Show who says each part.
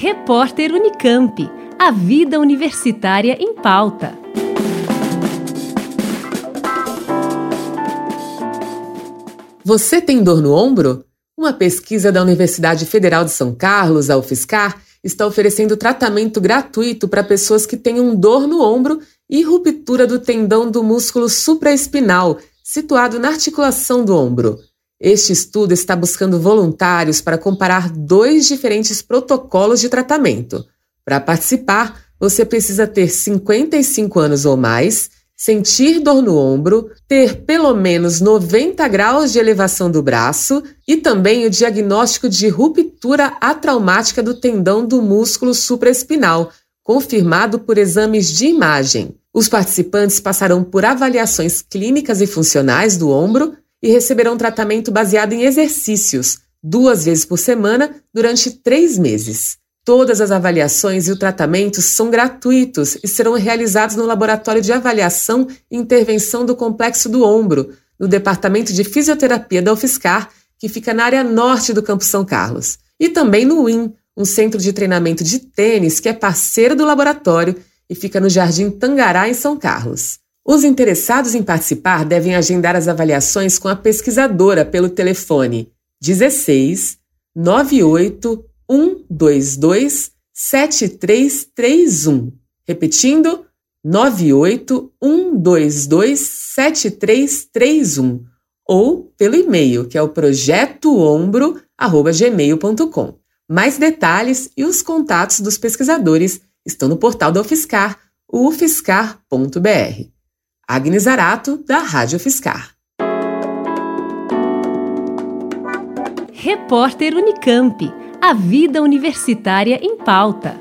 Speaker 1: Repórter Unicamp. A vida universitária em pauta.
Speaker 2: Você tem dor no ombro? Uma pesquisa da Universidade Federal de São Carlos, a UFSCar, está oferecendo tratamento gratuito para pessoas que tenham dor no ombro e ruptura do tendão do músculo supraespinal, situado na articulação do ombro. Este estudo está buscando voluntários para comparar dois diferentes protocolos de tratamento. Para participar, você precisa ter 55 anos ou mais, sentir dor no ombro, ter pelo menos 90 graus de elevação do braço e também o diagnóstico de ruptura atraumática do tendão do músculo supraespinal, confirmado por exames de imagem. Os participantes passarão por avaliações clínicas e funcionais do ombro e receberão tratamento baseado em exercícios, duas vezes por semana, durante três meses. Todas as avaliações e o tratamento são gratuitos e serão realizados no Laboratório de Avaliação e Intervenção do Complexo do Ombro, no Departamento de Fisioterapia da UFSCar, que fica na área norte do Campo São Carlos. E também no WIM, um centro de treinamento de tênis que é parceiro do laboratório e fica no Jardim Tangará, em São Carlos. Os interessados em participar devem agendar as avaliações com a pesquisadora pelo telefone 16 98 122 7331. Repetindo, 98 122 7331. Ou pelo e-mail, que é o projetoombro.gmail.com. Mais detalhes e os contatos dos pesquisadores estão no portal da UFSCar, ufscar.br. Agnes Arato, da Rádio Fiscar.
Speaker 1: Repórter Unicamp. A vida universitária em pauta.